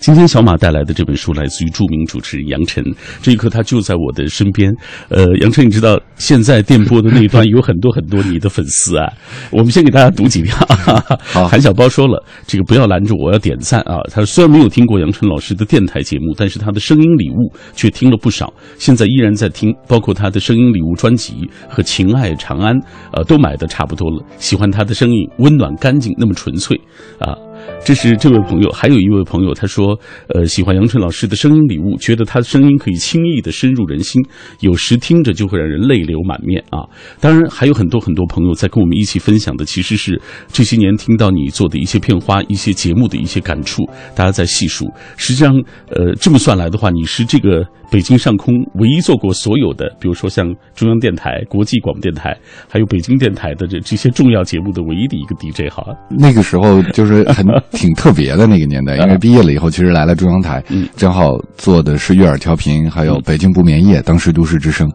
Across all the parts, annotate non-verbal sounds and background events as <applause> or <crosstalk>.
今天小马带来的这本书来自于著名主持人杨晨，这一刻他就在我的身边。呃，杨晨，你知道现在电波的那一端有很多很多你的粉丝啊，<laughs> 我们先给大家读几条。好 <laughs> 韩小包说了，这个不要拦着我，要点赞啊！他虽然没有听过杨晨老师的电台节目，但是他的声音礼物却听了不少，现在依然在听，包括他的声音礼物专辑和《情爱长安》，呃，都买的差不多了。喜欢他的声音，温暖干净，那么纯粹啊。这是这位朋友，还有一位朋友，他说，呃，喜欢杨晨老师的声音礼物，觉得他的声音可以轻易的深入人心，有时听着就会让人泪流满面啊。当然，还有很多很多朋友在跟我们一起分享的，其实是这些年听到你做的一些片花、一些节目的一些感触，大家在细数。实际上，呃，这么算来的话，你是这个北京上空唯一做过所有的，比如说像中央电台、国际广播电台，还有北京电台的这这些重要节目的唯一的一个 DJ 哈。那个时候就是很 <laughs> 挺特别的那个年代，因为毕业了以后，其实来了中央台，嗯。正好做的是悦耳调频，还有北京不眠夜，当时都市之声。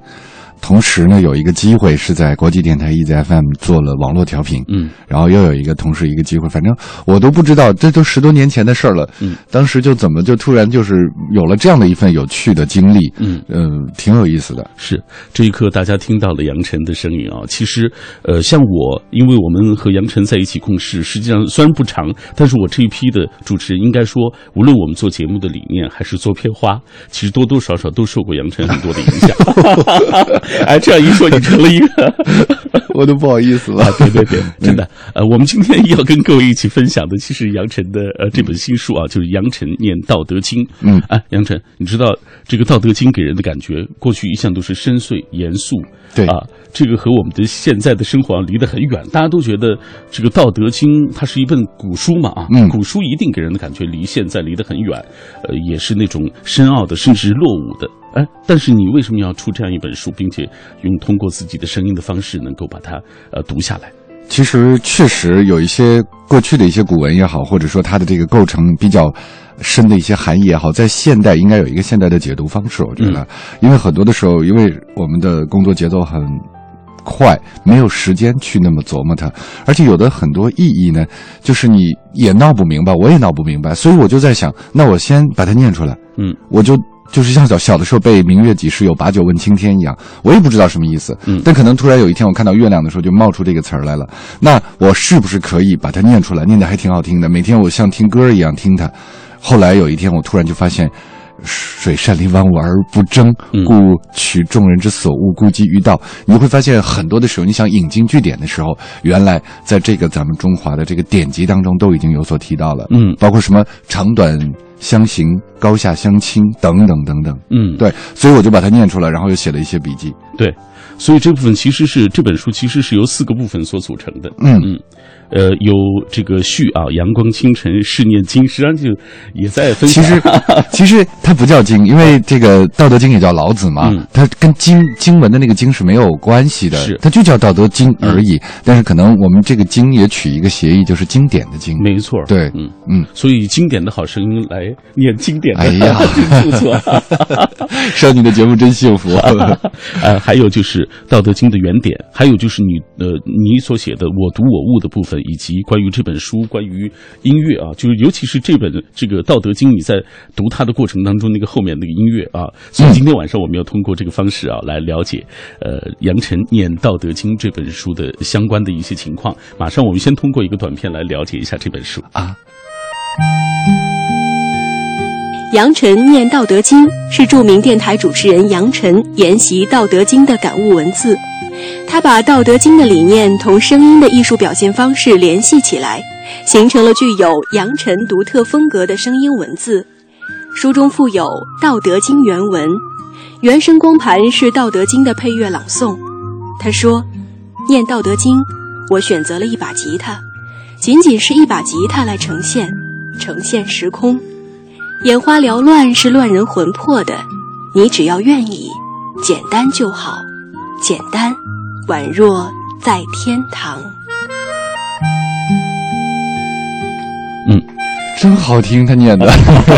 同时呢，有一个机会是在国际电台 EZ FM 做了网络调频，嗯，然后又有一个同时一个机会，反正我都不知道，这都十多年前的事儿了。嗯，当时就怎么就突然就是有了这样的一份有趣的经历，嗯呃，挺有意思的。是这一刻，大家听到了杨晨的声音啊。其实，呃，像我，因为我们和杨晨在一起共事，实际上虽然不长，但是我这一批的主持人，应该说，无论我们做节目的理念，还是做片花，其实多多少少都受过杨晨很多的影响。<laughs> <laughs> 哎，这样一说，你成了一个。<laughs> 我都不好意思了啊，对对对，真的，呃，我们今天要跟各位一起分享的，其实杨晨的呃这本新书啊，就是杨晨念《道德经》。嗯哎，杨晨，你知道这个《道德经》给人的感觉，过去一向都是深邃严肃，对啊，这个和我们的现在的生活啊离得很远。大家都觉得这个《道德经》它是一本古书嘛啊，嗯古书一定给人的感觉离现在离得很远，呃，也是那种深奥的，甚至落伍的。哎，但是你为什么要出这样一本书，并且用通过自己的声音的方式，能够把它呃读下来？其实确实有一些过去的一些古文也好，或者说它的这个构成比较深的一些含义也好，在现代应该有一个现代的解读方式。我觉得，因为很多的时候，因为我们的工作节奏很快，没有时间去那么琢磨它，而且有的很多意义呢，就是你也闹不明白，我也闹不明白，所以我就在想，那我先把它念出来，嗯，我就。就是像小小的时候背“明月几时有，把酒问青天”一样，我也不知道什么意思。嗯但可能突然有一天我看到月亮的时候，就冒出这个词儿来了。那我是不是可以把它念出来？念的还挺好听的，每天我像听歌一样听它。后来有一天，我突然就发现，水善利万物而不争，嗯故取众人之所恶，故几于道。你会发现，很多的时候，你想引经据典的时候，原来在这个咱们中华的这个典籍当中都已经有所提到了。嗯包括什么长短相形、高下相倾等等等等。嗯，对，所以我就把它念出来，然后又写了一些笔记。对，所以这部分其实是这本书其实是由四个部分所组成的。嗯嗯，呃，有这个序啊，阳光清晨是念经，实际上就也在分享。其实，<laughs> 其实它不叫经，因为这个《道德经》也叫老子嘛，嗯它跟经经文的那个经是没有关系的，是嗯它就叫《道德经》而已。但是可能我们这个经也取一个谐音，就是经典的经。没错，对嗯嗯，所以经典的好声音来念经典的，哎呀 <laughs> 真不错。<laughs> 上你的节目真幸福。呃，还有就是《道德经》的原点，还有就是你呃你所写的“我读我悟”的部分，以及关于这本书、关于音乐啊，就是尤其是这本这个《道德经》，你在读它的过程当中，那个后面那个音乐啊，所以今天晚上我们要通过这个方式啊，来了解呃杨晨念《道德经》这本书的相关的一些情况。马上我们先通过一个短片来了解一下这本书啊。杨晨念《道德经》是著名电台主持人杨晨研习《道德经》的感悟文字。他把《道德经》的理念同声音的艺术表现方式联系起来，形成了具有杨晨独特风格的声音文字。书中附有《道德经》原文，原声光盘是《道德经》的配乐朗诵。他说：“念《道德经》，我选择了一把吉他，仅仅是一把吉他来呈现，呈现时空。”眼花缭乱是乱人魂魄的，你只要愿意，简单就好，简单，宛若在天堂。嗯真好听，他念的。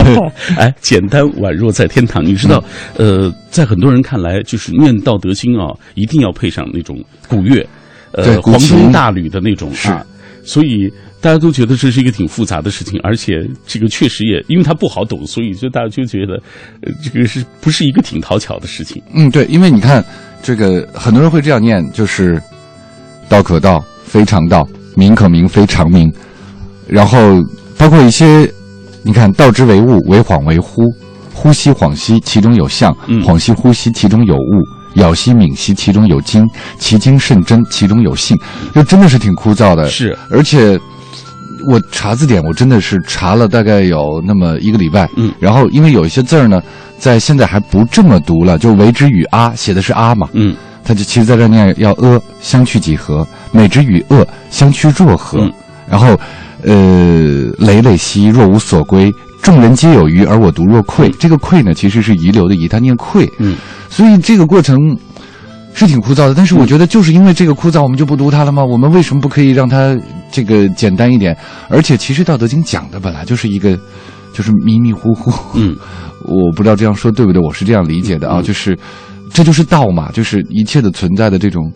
<laughs> 哎，简单宛若在天堂。你知道，呃，在很多人看来，就是念《道德经》啊，一定要配上那种古乐，呃，黄钟大吕的那种啊。所以大家都觉得这是一个挺复杂的事情，而且这个确实也因为它不好懂，所以就大家就觉得，呃，这个是不是一个挺讨巧的事情？嗯，对，因为你看，这个很多人会这样念，就是“道可道，非常道；名可名，非常名。”然后包括一些，你看，“道之为物，为恍为惚；呼吸恍兮，其中有象；恍兮呼吸，其中有物。”咬兮抿兮，其中有精；其精甚真，其中有性。就真的是挺枯燥的。是，而且我查字典，我真的是查了大概有那么一个礼拜。嗯。然后，因为有一些字儿呢，在现在还不这么读了，就为之与啊，写的是啊嘛。嗯。他就其实在这念要阿，相去几何？美之与恶，相去若何？然后，呃，累累兮，若无所归。众人皆有余，而我独若愧。这个愧呢，其实是遗留的遗，他念愧。嗯。所以这个过程是挺枯燥的，但是我觉得就是因为这个枯燥，我们就不读它了吗？我们为什么不可以让它这个简单一点？而且其实《道德经》讲的本来就是一个，就是迷迷糊糊。嗯，<laughs> 我不知道这样说对不对，我是这样理解的啊，就是这就是道嘛，就是一切的存在的这种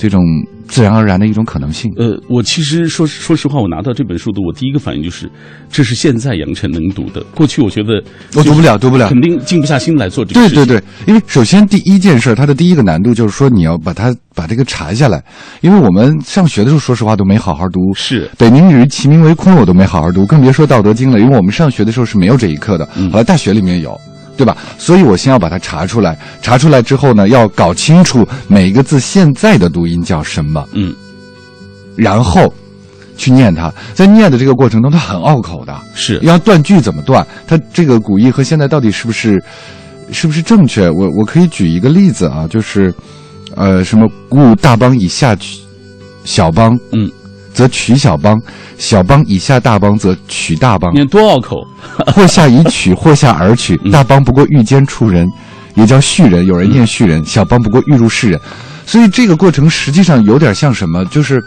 这种。自然而然的一种可能性。呃，我其实说说实话，我拿到这本书的，我第一个反应就是，这是现在杨晨能读的。过去我觉得我读不了，读不了，肯定静不下心来做这个。对对对，因为首先第一件事，它的第一个难度就是说，你要把它把这个查下来。因为我们上学的时候，说实话都没好好读。是北冥鱼，其名为空，我都没好好读，更别说《道德经》了。因为我们上学的时候是没有这一课的，后来大学里面有。对吧？所以我先要把它查出来，查出来之后呢，要搞清楚每一个字现在的读音叫什么。嗯，然后去念它，在念的这个过程中，它很拗口的，是要断句怎么断？它这个古意和现在到底是不是是不是正确？我我可以举一个例子啊，就是呃，什么故大邦以下取小邦，嗯。则取小邦，小邦以下大邦，则取大邦。念多拗口，<laughs> 或下以取，或下而取。大邦不过欲兼处人，也叫畜人。有人念畜人。小邦不过欲入世人。所以这个过程实际上有点像什么？就是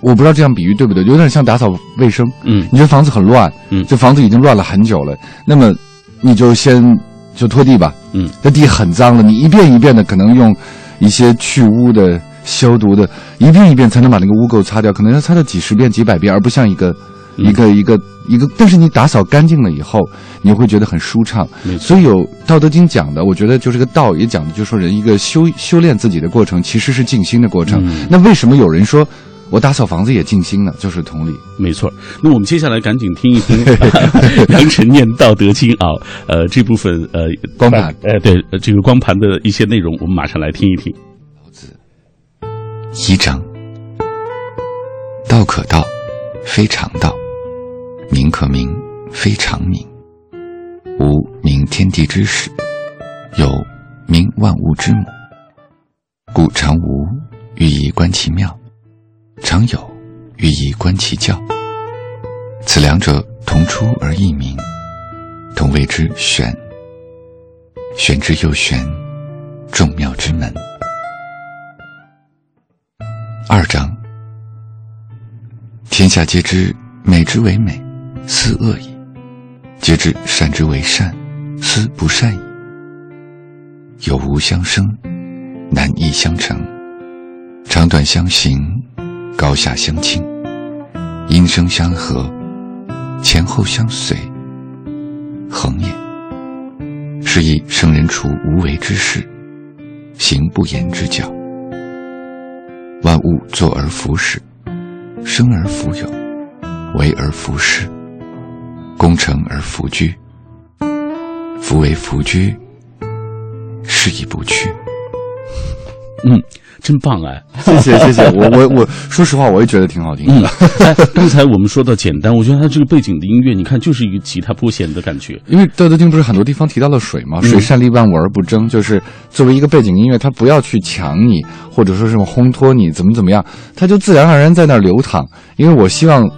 我不知道这样比喻对不对？有点像打扫卫生。嗯，你觉得房子很乱，嗯，这房子已经乱了很久了。那么你就先就拖地吧。嗯，这地很脏了，你一遍一遍的可能用一些去污的。消毒的一遍一遍才能把那个污垢擦掉，可能要擦掉几十遍、几百遍，而不像一个一个一个一个。但是你打扫干净了以后，你会觉得很舒畅。所以有《道德经》讲的，我觉得就是个道也讲的，就是说人一个修修炼自己的过程，其实是静心的过程。那为什么有人说我打扫房子也静心呢？就是同理。没错。那我们接下来赶紧听一听 <laughs> 杨晨念《道德经》啊，呃，这部分呃光盘，呃，对，这个光盘的一些内容，我们马上来听一听。一章：道可道，非常道；名可名，非常名。无名，天地之始；有名，万物之母。故常无，欲以观其妙；常有，欲以观其教。此两者，同出而异名，同谓之玄。玄之又玄，众妙之门。二章：天下皆知美之为美，斯恶已；皆知善之为善，斯不善已。有无相生，难易相成；长短相形，高下相倾；音声相和，前后相随，恒也。是以圣人处无为之事，行不言之教。万物作而弗始，生而弗有，为而弗恃，功成而弗居。夫为弗居，是以不去。嗯。真棒哎！<laughs> 谢谢谢谢，我我我说实话，我也觉得挺好听的。哎，刚才我们说到简单，我觉得它这个背景的音乐，你看就是一个吉他拨弦的感觉。因为《道德经》不是很多地方提到了水吗？水善利万物而不争，就是作为一个背景音乐，它不要去抢你，或者说是烘托你，怎么怎么样，它就自然而然在那儿流淌。因为我希望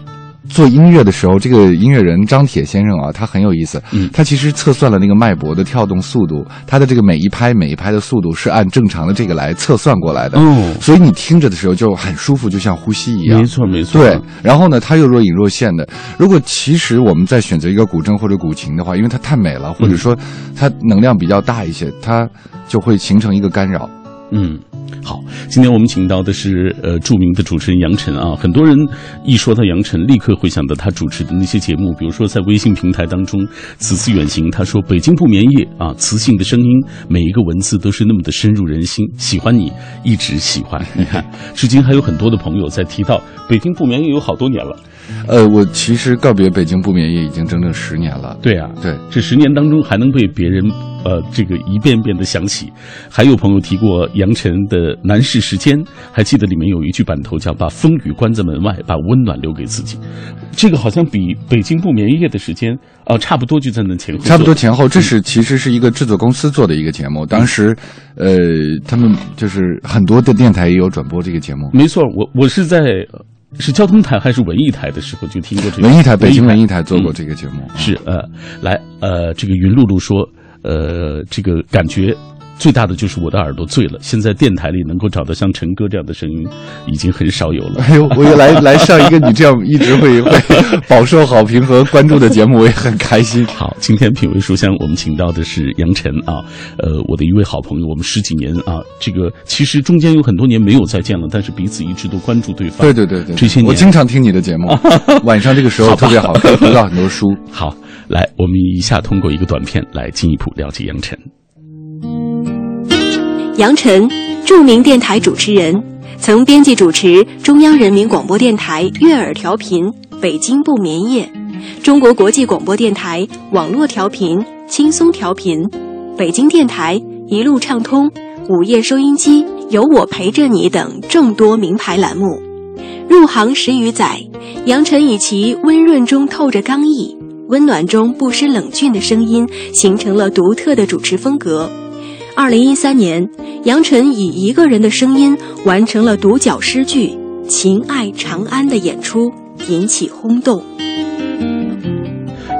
做音乐的时候，这个音乐人张铁先生啊，他很有意思。嗯他其实测算了那个脉搏的跳动速度，他的这个每一拍每一拍的速度是按正常的这个来测算过来的。哦所以你听着的时候就很舒服，就像呼吸一样。没错没错，对，然后呢，他又若隐若现的。如果其实我们在选择一个古筝或者古琴的话，因为它太美了，或者说它能量比较大一些，它就会形成一个干扰。嗯，好，今天我们请到的是呃著名的主持人杨晨啊，很多人一说到杨晨，立刻会想到他主持的那些节目，比如说在微信平台当中，此次远行，他说北京不眠夜啊，磁性的声音，每一个文字都是那么的深入人心，喜欢你，一直喜欢。你看，至今还有很多的朋友在提到北京不眠夜有好多年了。呃，我其实告别北京不眠夜已经整整十年了。对啊，对，这十年当中还能被别人呃这个一遍遍的想起。还有朋友提过杨晨的《南市时间》，还记得里面有一句版头叫“把风雨关在门外，把温暖留给自己”。这个好像比北京不眠夜的时间啊、呃差不多就在那前后。差不多前后，这是其实是一个制作公司做的一个节目。当时，呃，他们就是很多的电台也有转播这个节目。没错，我我是在呃是交通台还是文艺台的时候就听过这个文艺台，北京文艺台台做过这个节目。是呃，来呃，这个云露露说，呃，这个感觉最大的就是我的耳朵醉了。现在电台里能够找到像陈哥这样的声音，已经很少有了。哎呦，我也来 <laughs> 来上一个你这样一直会会饱受好评和关注的节目，我也很开心。<laughs> 好，今天品味书香，我们请到的是杨晨啊，呃，我的一位好朋友，我们十几年啊，这个其实中间有很多年没有再见了，但是彼此一直都关注对方。对对对对，这些年我经常听你的节目，<laughs> 晚上这个时候特别好，读到很多书。好，来，我们一下通过一个短片来进一步了解杨晨。杨晨，著名电台主持人，曾编辑主持中央人民广播电台悦耳调频《北京不眠夜》，中国国际广播电台网络调频轻松调频，北京电台一路畅通、午夜收音机有我陪着你等众多名牌栏目。入行十余载，杨晨以其温润中透着刚毅、温暖中不失冷峻的声音，形成了独特的主持风格。二零一三年，杨晨以一个人的声音完成了独角诗剧《情爱长安》的演出，引起轰动。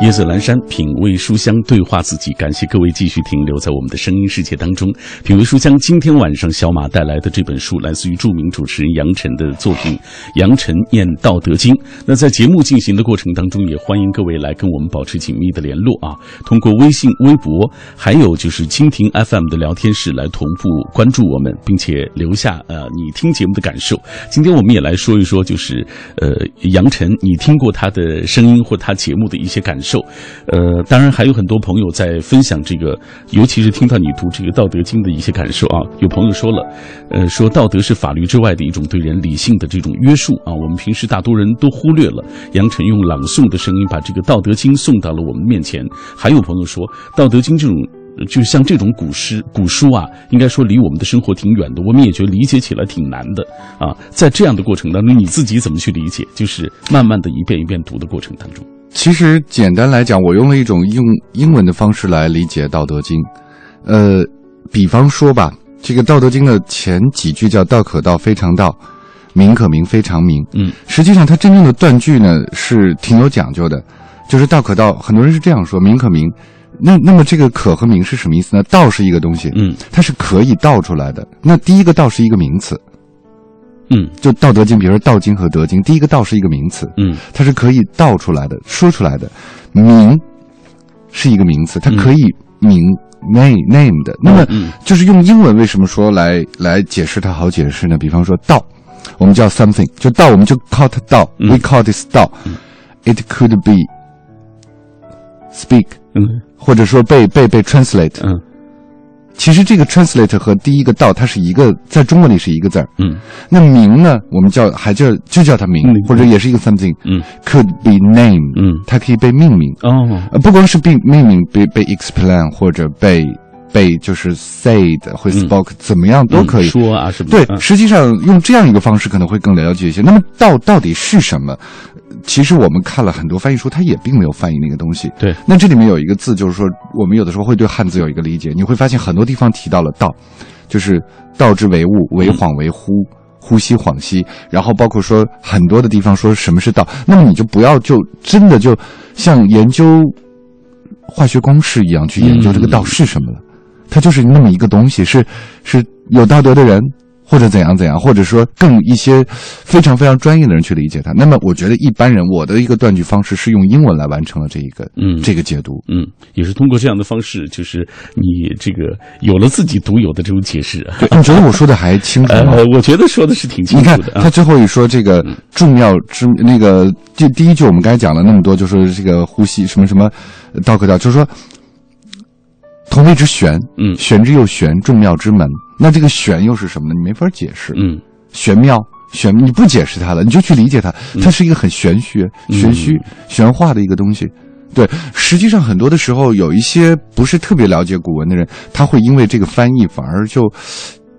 夜色阑珊，品味书香，对话自己。感谢各位继续停留在我们的声音世界当中。品味书香，今天晚上小马带来的这本书，来自于著名主持人杨晨的作品《杨晨念道德经》。那在节目进行的过程当中，也欢迎各位来跟我们保持紧密的联络啊，通过微信、微博，还有就是蜻蜓 FM 的聊天室来同步关注我们，并且留下呃你听节目的感受。今天我们也来说一说，就是呃杨晨，你听过他的声音或他节目的一些感受。受呃，当然还有很多朋友在分享这个，尤其是听到你读这个《道德经》的一些感受啊。有朋友说了，呃，说道德是法律之外的一种对人理性的这种约束啊，我们平时大多人都忽略了。杨晨用朗诵的声音把这个《道德经》送到了我们面前。还有朋友说，《道德经》这种。就像这种古诗、古书啊，应该说离我们的生活挺远的，我们也觉得理解起来挺难的啊。在这样的过程当中，你自己怎么去理解？就是慢慢的一遍一遍读的过程当中。其实简单来讲，我用了一种用英文的方式来理解《道德经》。呃，比方说吧，这个《道德经》的前几句叫“道可道，非常道；名可名，非常名”。嗯，实际上它真正的断句呢是挺有讲究的，就是“道可道”，很多人是这样说，“名可名”。那那么这个“可”和“名”是什么意思呢？“道”是一个东西，嗯，它是可以道出来的。那第一个“道”是一个名词，嗯就《道德经》，比如说《道经》和《德经》，第一个“道”是一个名词，嗯它是可以道出来的、说出来的。名是一个名词，它可以名、name name 的。那么嗯就是用英文为什么说来来解释它好解释呢？比方说道，我们叫 something，就道我们就 call 它道、嗯 w e call this 道、It could be speak，嗯或者说被被被 translate。嗯其实这个 translate 和第一个道它是一个，在中文里是一个字儿。嗯那名呢，我们叫还叫就叫它名，嗯或者也是一个 something。嗯 could be name，嗯它可以被命名，哦呃，不光是被命名，被被 explain 或者被被就是 said 会 spoke，、怎么样都可以。嗯说啊什么的对，嗯实际上用这样一个方式可能会更了解一些。那么道到底是什么？其实我们看了很多翻译书，它也并没有翻译那个东西。对，那这里面有一个字，就是说我们有的时候会对汉字有一个理解，你会发现很多地方提到了道，就是道之为物，为恍为惚，呼吸恍兮，然后包括说很多的地方说什么是道，那么你就不要就真的就像研究化学公式一样去研究这个道是什么了，它就是那么一个东西，是是有道德的人。或者怎样怎样，或者说更一些非常非常专业的人去理解它。那么，我觉得一般人，我的一个断句方式是用英文来完成了这一个，嗯，这个解读，嗯，也是通过这样的方式，就是你这个有了自己独有的这种解释。对你觉得我说的还清楚吗？<laughs> 呃，我觉得说的是挺清楚的。你看他最后一说这个重要之那个，就第一句我们刚才讲了那么多，就说这个呼吸什么什么道可道，就是说。同谓之玄，嗯，玄之又玄，众妙之门。那这个玄又是什么呢？你没法解释，嗯，玄妙，玄，你不解释它了，你就去理解它，它是一个很玄学、玄虚、玄化的一个东西。对，实际上很多的时候，有一些不是特别了解古文的人，他会因为这个翻译反而就。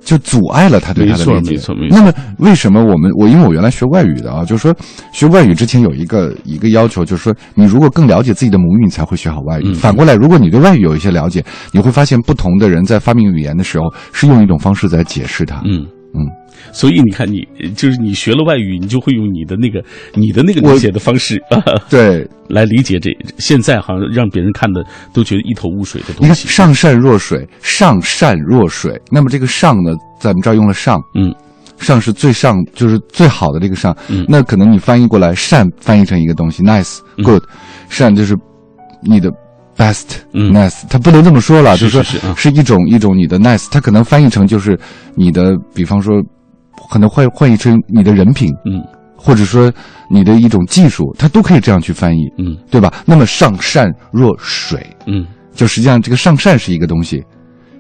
就阻碍了他对他的理解。没错，没错。那么，为什么我们我因为我原来学外语的啊，就是说学外语之前有一个一个要求，就是说你如果更了解自己的母语，你才会学好外语。反过来，如果你对外语有一些了解，你会发现不同的人在发明语言的时候是用一种方式在解释它。嗯嗯。所以你看，你就是你学了外语，你就会用你的那个你的那个理解的方式，<laughs> 对，来理解这。现在好像让别人看的都觉得一头雾水的东西。你看，上善若水，上善若水。那么这个上呢，在我们这儿用了上，嗯，上是最上，就是最好的这个上。嗯，那可能你翻译过来，善翻译成一个东西，nice，good，善就是你的 best，nice，它不能这么说了，就是说是一种一种你的 nice，它可能翻译成就是你的，比方说。可能会换译成你的人品，嗯，或者说你的一种技术，它都可以这样去翻译，嗯，对吧？那么上善若水，嗯，就实际上这个上善是一个东西，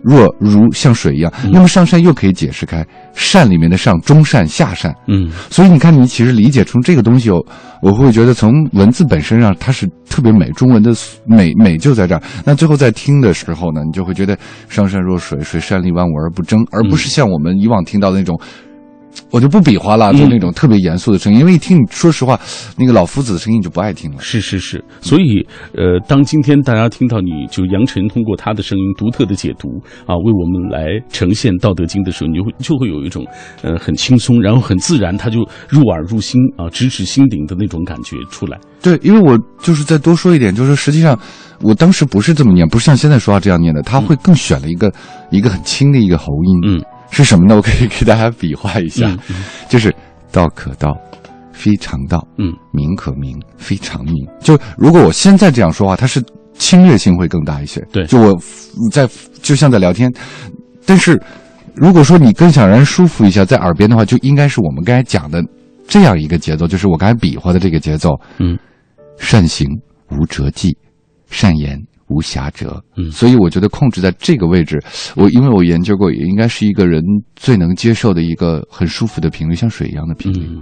若如像水一样。那么上善又可以解释开，善里面的上中善下善，嗯，所以你看，你其实理解出这个东西，我我会觉得从文字本身上它是特别美，中文的美美就在这儿。那最后在听的时候呢，你就会觉得上善若水，水善利万物而不争，而不是像我们以往听到的那种。我就不比划了，就那种特别严肃的声音，因为一听，说实话，那个老夫子的声音就不爱听了。是是是，所以呃，当今天大家听到你就杨晨通过他的声音独特的解读啊，为我们来呈现《道德经》的时候，你就会就会有一种呃很轻松，然后很自然，他就入耳入心啊，直指心顶的那种感觉出来。对，因为我就是再多说一点，就是实际上我当时不是这么念，不是像现在说话这样念的，他会更选了一个一个很轻的一个喉音。嗯。是什么呢？我可以给大家比划一下，就是道可道，非常道；嗯，名可名，非常名。就如果我现在这样说话，它是侵略性会更大一些。对，就我在就像在聊天，但是如果说你更想让人舒服一下，在耳边的话，就应该是我们刚才讲的这样一个节奏，就是我刚才比划的这个节奏。嗯，善行无辙迹，善言。无瑕者，嗯，所以我觉得控制在这个位置，我因为我研究过，也应该是一个人最能接受的一个很舒服的频率，像水一样的频率。嗯，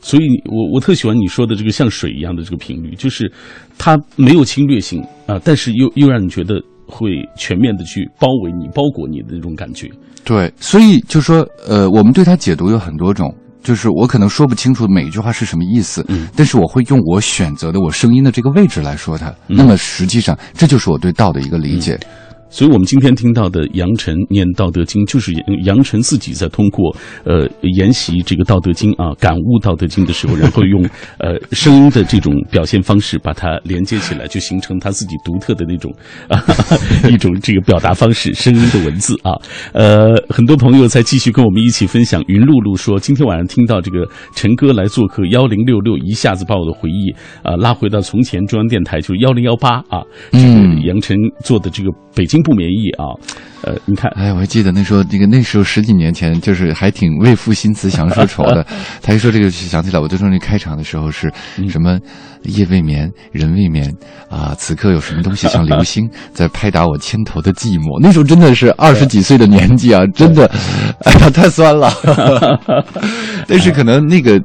所以我我特喜欢你说的这个像水一样的这个频率，就是它没有侵略性啊，但是又又让你觉得会全面的去包围你、包裹你的那种感觉。对，所以就说，呃，我们对它解读有很多种。就是我可能说不清楚每一句话是什么意思，嗯，但是我会用我选择的我声音的这个位置来说它。那么实际上，这就是我对道的一个理解。所以，我们今天听到的杨晨念《道德经》，就是杨晨自己在通过呃研习这个《道德经》啊，感悟《道德经》的时候，然后用 <laughs> 呃声音的这种表现方式把它连接起来，就形成他自己独特的那种啊 <laughs> 一种这个表达方式，声音的文字啊。呃，很多朋友在继续跟我们一起分享。云露露说，今天晚上听到这个陈哥来做客幺零六六，一下子把我的回忆啊拉回到从前中央电台，就是幺零幺八啊，这个杨晨做的这个北京。不免疫啊，呃，你看，哎，我还记得那时候，那个那时候十几年前，就是还挺为赋新词强说愁的。<laughs> 他一说这个，想起来，我最终那开场的时候是什么？夜未眠，人未眠啊，此刻有什么东西像流星 <laughs> 在拍打我肩头的寂寞？那时候真的是二十几岁的年纪啊，真的，<laughs> 哎呀，太酸了。但是可能那个。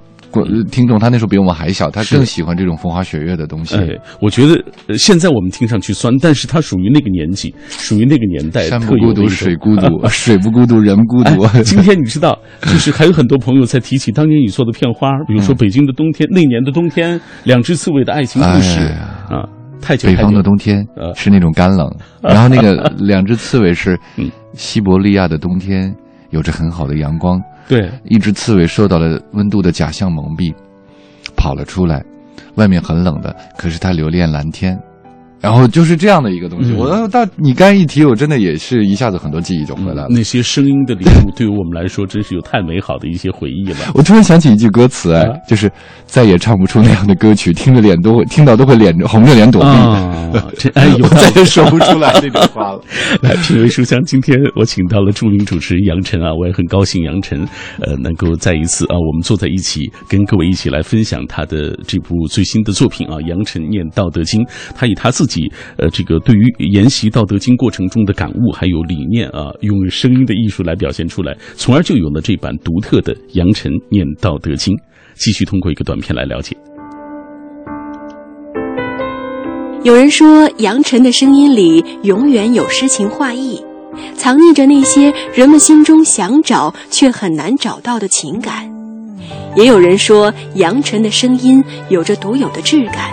听众他那时候比我们还小，他更喜欢这种风花雪月的东西。哎，我觉得现在我们听上去酸，但是他属于那个年纪，属于那个年代。山不孤独，水孤独，<laughs> 水不孤独，人孤独。今天你知道，就是还有很多朋友在提起当年你做的片花，比如说《北京的冬天》，那年的冬天，两只刺猬的爱情故事啊，太久。北方的冬天是那种干冷，<laughs> 然后那个两只刺猬是西伯利亚的冬天。有着很好的阳光，对，一只刺猬受到了温度的假象蒙蔽，跑了出来，外面很冷的，可是它留恋蓝天。然后就是这样的一个东西，嗯我到你刚一提，我真的也是一下子很多记忆就回来了。那些声音的礼物对于我们来说，真是有太美好的一些回忆了。<laughs> 我突然想起一句歌词，哎，啊就是再也唱不出那样的歌曲，听着脸都会听到都会脸红着脸躲避。啊，这哎呦 <laughs> 我再也说不出来那句话了。<laughs> 来，品味书香，今天我请到了著名主持人杨晨啊，我也很高兴杨晨呃能够再一次啊，我们坐在一起，跟各位一起来分享他的这部最新的作品啊，杨晨念《道德经》，他以他自己呃这个对于研习《道德经》过程中的感悟还有理念啊，用声音的艺术来表现出来，从而就有了这版独特的杨晨念《道德经》。继续通过一个短片来了解。有人说，杨晨的声音里永远有诗情画意，藏匿着那些人们心中想找却很难找到的情感。也有人说，杨晨的声音有着独有的质感，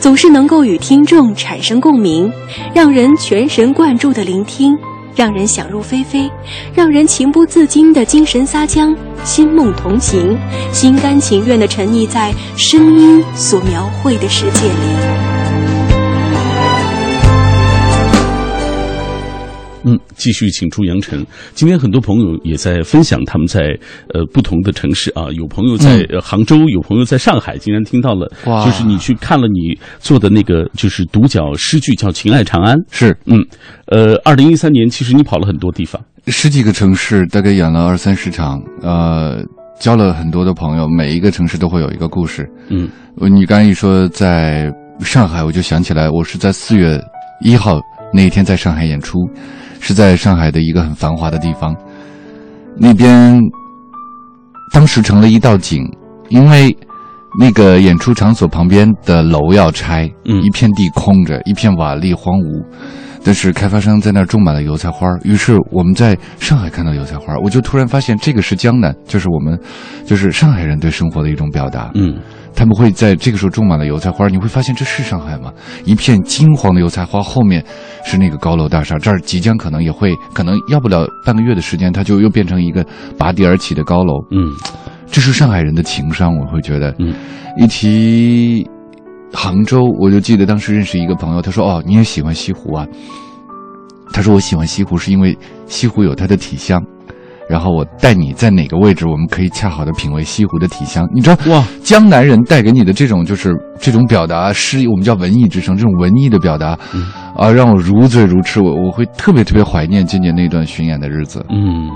总是能够与听众产生共鸣，让人全神贯注地聆听，让人想入非非，让人情不自禁的精神撒娇，心梦同行，心甘情愿地沉溺在声音所描绘的世界里。嗯，继续请出杨晨。今天很多朋友也在分享他们在呃不同的城市啊，有朋友在、呃杭州，有朋友在上海。竟然听到了，哇就是你去看了你做的那个就是独角诗句，叫《情爱长安》。是嗯，呃，二零一三年其实你跑了很多地方。十几个城市，大概演了二三十场，呃，交了很多的朋友，每一个城市都会有一个故事。嗯呃你刚一说在上海，我就想起来，我是在四月一号那一天在上海演出，是在上海的一个很繁华的地方，那边当时成了一道景，因为那个演出场所旁边的楼要拆，嗯一片地空着，一片瓦砾荒芜。但是开发商在那儿种满了油菜花儿，于是我们在上海看到油菜花儿，我就突然发现这个是江南，就是我们，就是上海人对生活的一种表达。嗯他们会在这个时候种满了油菜花，你会发现这是上海吗？一片金黄的油菜花，后面是那个高楼大厦，这儿即将可能也会，可能要不了半个月的时间，它就又变成一个拔地而起的高楼。嗯这是上海人的情商，我会觉得。嗯，一提杭州，我就记得当时认识一个朋友，他说：“哦，你也喜欢西湖啊？”他说：“我喜欢西湖是因为西湖有它的体香。”然后我带你在哪个位置，我们可以恰好的品味西湖的体香。你知道，哇，江南人带给你的这种就是这种表达诗意，我们叫文艺之声，这种文艺的表达，嗯啊，让我如醉如痴。我我会特别特别怀念今年那段巡演的日子。嗯，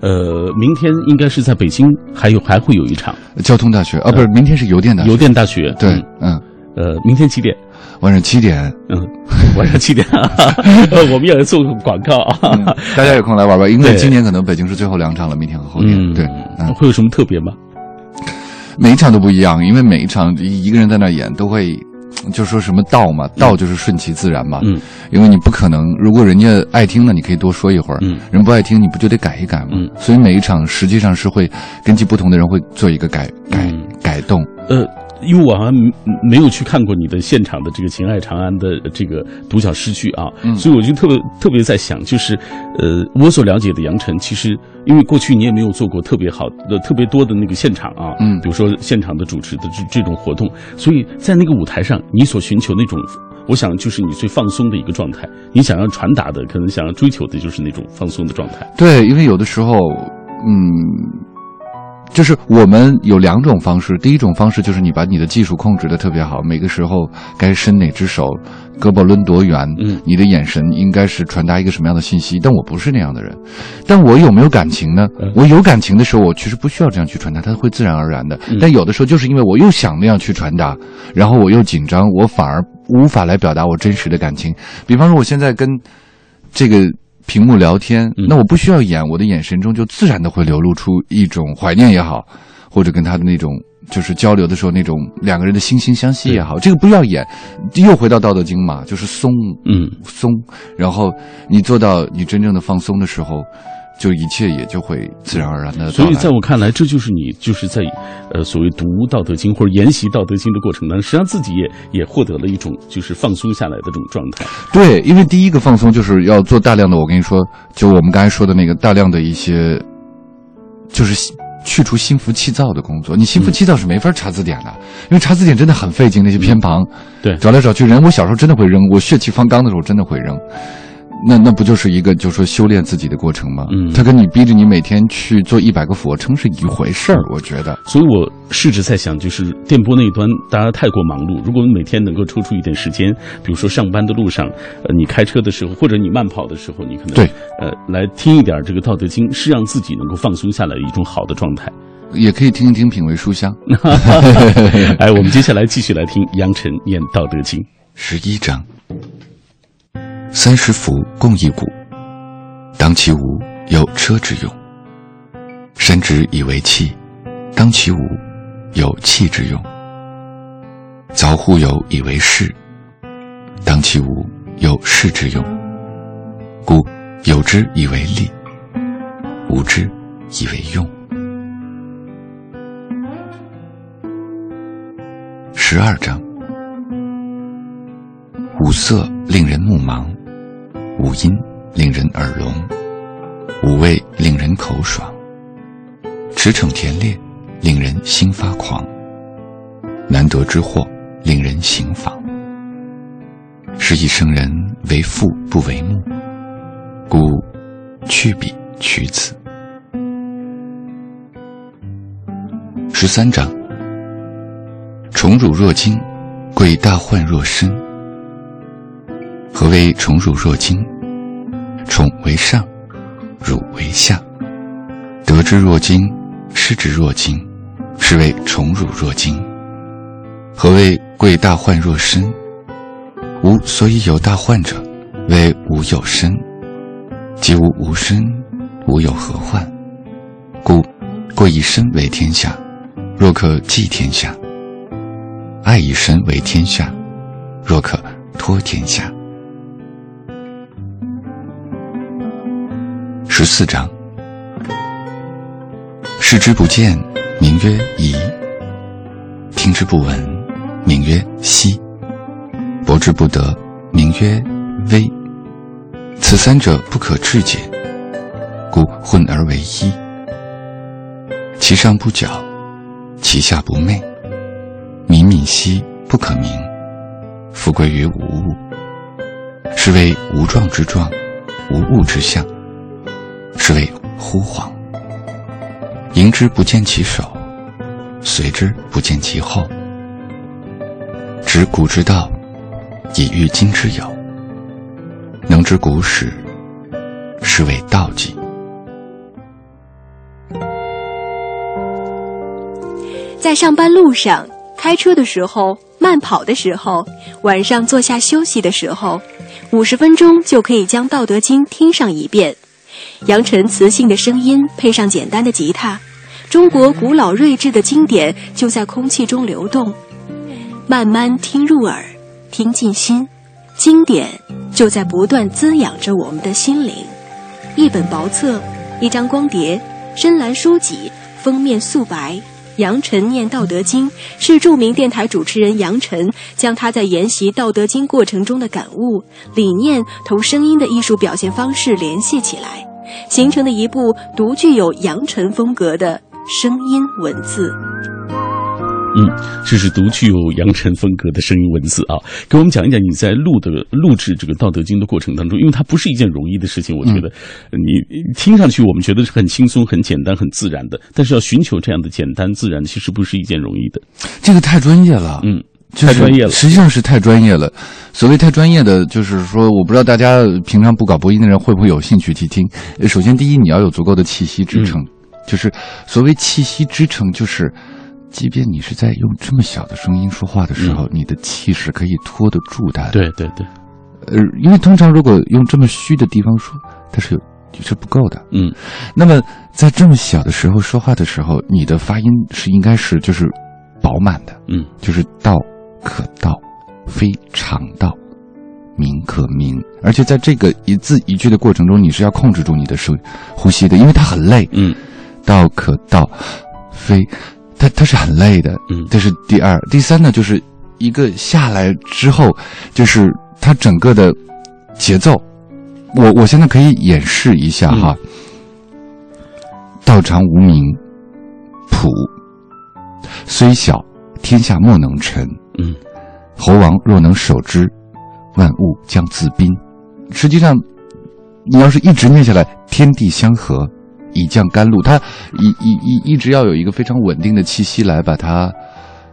呃，明天应该是在北京，还有还会有一场交通大学啊，不是，明天是邮电大学。邮电大学。对嗯，嗯，呃，明天几点？晚上七点，嗯，晚上七点。啊，<laughs> 我们也要做个广告啊。嗯大家有空来玩吧，因为今年可能北京是最后两场了，明天和后天。嗯，对，嗯，会有什么特别吗？每一场都不一样，因为每一场一个人在那演都会。就说什么道嘛，道就是顺其自然嘛。嗯，因为你不可能，如果人家爱听呢，你可以多说一会儿；嗯人不爱听，你不就得改一改吗？嗯所以每一场实际上是会根据不同的人会做一个改改、嗯改动。呃，因为我好像没有去看过你的现场的这个《情爱长安》的这个独角诗剧啊，嗯所以我就特别特别在想，就是呃，我所了解的杨晨，其实因为过去你也没有做过特别好的、特别多的那个现场啊，嗯比如说现场的主持的这这种活动，所以在那个舞台上，你所寻求那种。我想，就是你最放松的一个状态。你想要传达的，可能想要追求的，就是那种放松的状态。对，因为有的时候，嗯，就是我们有两种方式。第一种方式就是你把你的技术控制的特别好，每个时候该伸哪只手，胳膊抡多远，嗯你的眼神应该是传达一个什么样的信息。但我不是那样的人，但我有没有感情呢？嗯我有感情的时候，我其实不需要这样去传达，它会自然而然的。嗯但有的时候，就是因为我又想那样去传达，然后我又紧张，我反而无法来表达我真实的感情。比方说，我现在跟这个屏幕聊天，嗯。那我不需要演，我的眼神中就自然的会流露出一种怀念也好，或者跟他的那种就是交流的时候那种两个人的惺惺相惜也好，这个不要演，又回到《道德经》嘛，就是松，嗯，松，然后你做到你真正的放松的时候。就一切也就会自然而然的。所以在我看来，这就是你就是在，呃，所谓读《道德经》或者研习《道德经》的过程当中，实际上自己也也获得了一种就是放松下来的这种状态。对，因为第一个放松就是要做大量的，我跟你说，就我们刚才说的那个大量的一些，就是去除心浮气躁的工作。你心浮气躁是没法查字典的，因为查字典真的很费劲，那些偏旁，对，找来找去，人我小时候真的会扔，我血气方刚的时候真的会扔。那那不就是一个，就是说修炼自己的过程吗？嗯，他跟你逼着你每天去做一百个俯卧撑是一回事儿，我觉得。所以我试着在想，就是电波那一端，大家太过忙碌，如果每天能够抽出一点时间，比如说上班的路上，呃，你开车的时候，或者你慢跑的时候，你可能对，呃，来听一点这个《道德经》，是让自己能够放松下来的一种好的状态。也可以听一听，品味书香。<laughs> <laughs> 哎，我们接下来继续来听杨晨念《道德经》十一章。三十辐共一毂，当其无，有车之用；山之以为器，当其无，有器之用；凿户有以为室，当其无，有室之用。故有之以为利，无之以为用。十二章，五色令人目盲。五音令人耳聋，五味令人口爽，驰骋田猎令人心发狂，难得之货令人行妨。是以圣人为父不为目，故去彼取此。十三章：宠辱若惊，贵大患若身。何谓宠辱若惊？宠为上，辱为下。得之若惊，失之若惊，是谓宠辱若惊。何谓贵大患若身？吾所以有大患者，为吾有身。即吾无身，吾有何患？故贵以身为天下，若可寄天下；爱以身为天下，若可托天下。十四章：视之不见，名曰夷；听之不闻，名曰希；博之不得，名曰微。此三者不可致诘，故混而为一。其上不矫，其下不昧。敏敏兮不可名，富贵于无物。是谓无状之状，无物之象。是谓忽恍。迎之不见其首，随之不见其后。知古之道，以御今之有。能知古始，是谓道纪。在上班路上、开车的时候、慢跑的时候、晚上坐下休息的时候，五十分钟就可以将《道德经》听上一遍。杨晨磁性的声音配上简单的吉他，中国古老睿智的经典就在空气中流动，慢慢听入耳，听进心，经典就在不断滋养着我们的心灵。一本薄册，一张光碟，深蓝书籍，封面素白。杨晨念《道德经》，是著名电台主持人杨晨将他在研习《道德经》过程中的感悟、理念同声音的艺术表现方式联系起来。形成的一部独具有扬尘风格的声音文字。嗯，这是独具有扬尘风格的声音文字啊！给我们讲一讲你在录的录制这个《道德经》的过程当中，因为它不是一件容易的事情。我觉得，你听上去我们觉得是很轻松、很简单、很自然的，但是要寻求这样的简单自然，其实不是一件容易的。这个太专业了，嗯。太专业了，实际上是太专业了。所谓太专业的，就是说，我不知道大家平常不搞播音的人会不会有兴趣去听。首先，第一，你要有足够的气息支撑，就是所谓气息支撑，就是即便你是在用这么小的声音说话的时候，你的气势可以拖得住它的。对对对，呃，因为通常如果用这么虚的地方说，它是有是不够的。嗯，那么在这么小的时候说话的时候，你的发音是应该是就是。饱满的，嗯就是道可道，非常道，名可名。而且在这个一字一句的过程中，你是要控制住你的手呼吸的，因为它很累。嗯道可道，非，它它是很累的。嗯这是第二，第三呢，就是一个下来之后，就是它整个的节奏。我我现在可以演示一下哈。道常无名，朴，虽小，天下莫能臣。嗯猴王若能守之，万物将自宾。实际上，你要是一直念下来，天地相合，以降甘露，它一一一一直要有一个非常稳定的气息来把它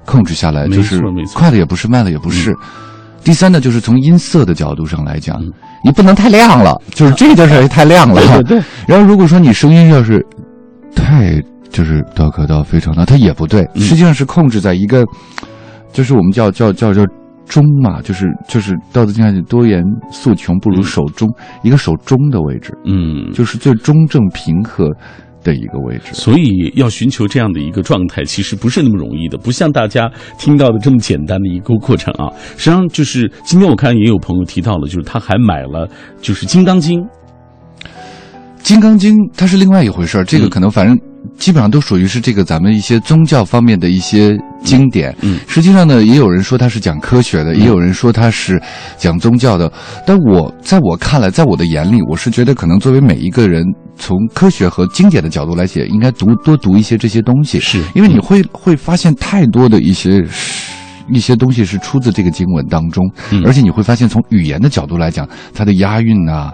控制下来，就是快了也不是，慢了也不是。第三呢，就是从音色的角度上来讲，嗯你不能太亮了，<laughs> 就是这件事儿太亮了。对对对然后如果说你声音要是太就是道可道非常道，它也不对，嗯实际上是控制在一个，就是我们叫叫叫叫中嘛，就是就是《道德经》上多言素穷，不如守中，一个守中的位置，嗯，就是最中正平和的一个位置。所以要寻求这样的一个状态，其实不是那么容易的，不像大家听到的这么简单的一个过程啊。实际上，就是今天我看也有朋友提到了，就是他还买了就是《金刚经》，《金刚经》它是另外一回事儿，这个嗯可能反正基本上都属于是这个咱们一些宗教方面的一些经典。嗯实际上呢，也有人说它是讲科学的，也有人说它是讲宗教的。但我在我看来，在我的眼里，我是觉得可能作为每一个人，从科学和经典的角度来写，应该读多读一些这些东西，是因为你会会发现太多的一些。一些东西是出自这个经文当中，嗯而且你会发现，从语言的角度来讲，它的押韵啊，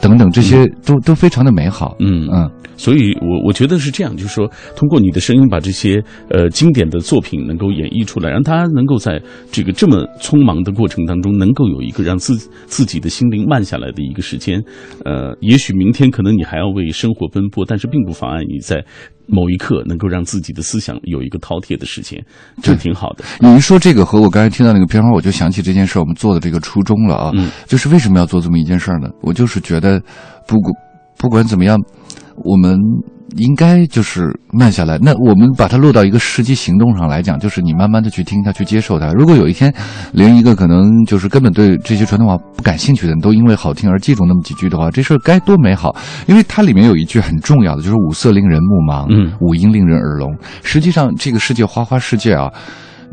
等等这些都、都非常的美好。嗯嗯，所以我我觉得是这样，就是说，通过你的声音把这些呃经典的作品能够演绎出来，让他能够在这个这么匆忙的过程当中，能够有一个让自自己的心灵慢下来的一个时间。呃，也许明天可能你还要为生活奔波，但是并不妨碍你在某一刻能够让自己的思想有一个饕餮的时间，这挺好的。<laughs> 你一说这个和我刚才听到那个片花，我就想起这件事儿，我们做的这个初衷了啊。嗯就是为什么要做这么一件事儿呢？我就是觉得，不管不管怎么样，我们应该就是慢下来。那我们把它落到一个实际行动上来讲，就是你慢慢的去听它，去接受它。如果有一天，连一个可能就是根本对这些传统话不感兴趣的人都因为好听而记住那么几句的话，这事儿该多美好！因为它里面有一句很重要的，就是五色令人目盲，嗯五音令人耳聋。实际上，这个世界花花世界啊。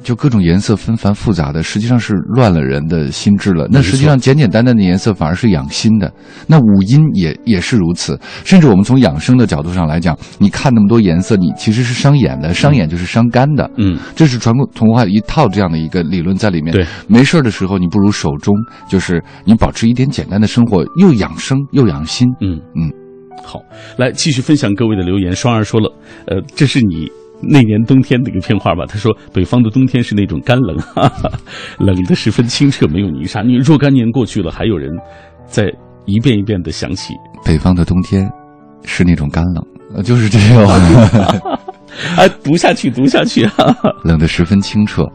就各种颜色纷繁复杂的，实际上是乱了人的心智了。那实际上简简单单的颜色反而是养心的。那五音也也是如此。甚至我们从养生的角度上来讲，你看那么多颜色，你其实是伤眼的，伤眼就是伤肝的。嗯，这是传统文化一套这样的一个理论在里面。对，没事儿的时候，你不如手中，就是你保持一点简单的生活，又养生又养心。嗯嗯，好，来继续分享各位的留言。双儿说了，呃，这是你那年冬天的一个片花吧？他说，北方的冬天是那种干冷，哈哈，冷的十分清澈，没有泥沙。你若干年过去了，还有人在一遍一遍的想起。北方的冬天是那种干冷，呃，就是这种啊，<laughs> 读下去，读下去啊！<laughs> 冷得十分清澈，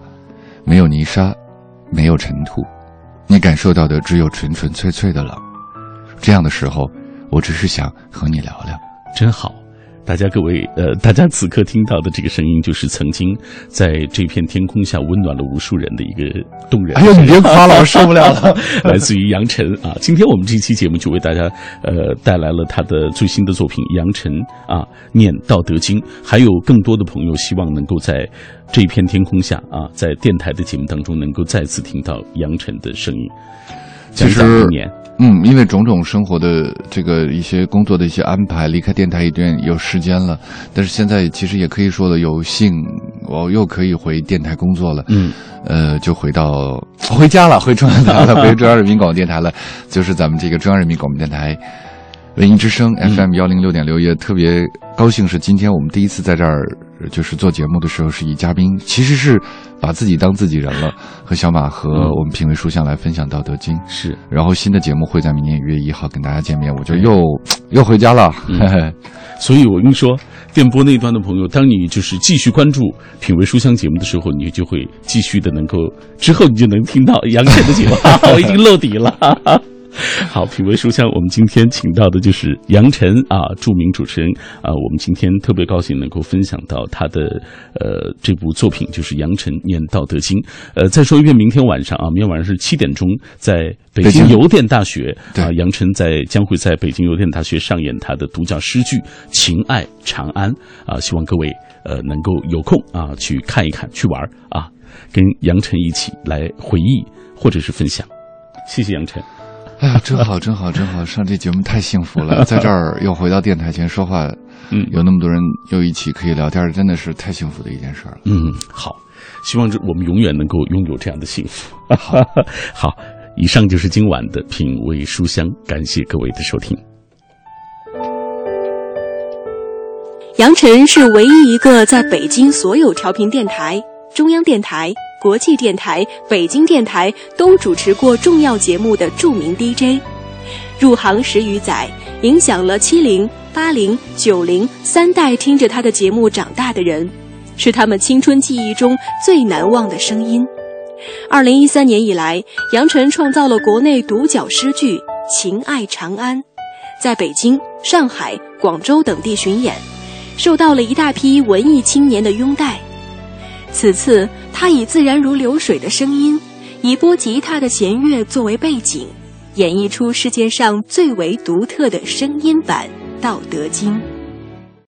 没有泥沙，没有尘土，你感受到的只有纯纯粹粹的冷。这样的时候，我只是想和你聊聊。真好。大家各位，呃，大家此刻听到的这个声音，就是曾经在这片天空下温暖了无数人的一个动人哎呦，你别夸了，我受不了了。<laughs> 来自于杨晨啊。今天我们这期节目就为大家呃带来了他的最新的作品《杨晨啊念道德经》，还有更多的朋友希望能够在这片天空下啊，在电台的节目当中能够再次听到杨晨的声音。讲其实嗯，因为种种生活的这个一些工作的一些安排，离开电台一段有时间了，但是现在其实也可以说的，有幸我又可以回电台工作了。嗯，呃，就回到回家了，回中央台了，回中央人民广播电台了，<laughs> 就是咱们这个中央人民广播电台文艺之声 FM 幺零六点六，也特别高兴是今天我们第一次在这儿就是做节目的时候是以嘉宾，其实是把自己当自己人了，和小马和嗯我们品味书香来分享《道德经》。是然后新的节目会在明年一月一号跟大家见面，我就又又回家了。嗯嘿嘿所以我跟你说，电波那端的朋友，当你就是继续关注《品味书香》节目的时候，你就会继续的能够，之后你就能听到杨晨的节目。<laughs> 我已经露底了。<laughs> 好，品味书香，我们今天请到的就是杨晨啊，著名主持人啊。我们今天特别高兴能够分享到他的呃这部作品，就是杨晨念《道德经》。呃，再说一遍，明天晚上啊，明天晚上是七点钟，在北京邮电大学啊，杨晨在将会在北京邮电大学上演他的独角诗剧《情爱长安》啊，希望各位呃能够有空啊去看一看，去玩啊，跟杨晨一起来回忆或者是分享。谢谢杨晨。哎呀，真好，真好，真好！上这节目太幸福了，在这儿 <laughs> 又回到电台前说话，嗯，有那么多人又一起可以聊天，真的是太幸福的一件事了。嗯，好，希望这我们永远能够拥有这样的幸福。<laughs> 好，以上就是今晚的品味书香，感谢各位的收听。杨晨是唯一一个在北京所有调频电台、中央电台。国际电台、北京电台都主持过重要节目的著名 DJ，入行十余载，影响了七零、八零、九零三代听着他的节目长大的人，是他们青春记忆中最难忘的声音。二零一三年以来，杨晨创造了国内独角诗剧《情爱长安》，在北京、上海、广州等地巡演，受到了一大批文艺青年的拥戴。此次，他以自然如流水的声音，以拨吉他的弦乐作为背景，演绎出世界上最为独特的声音版《道德经》。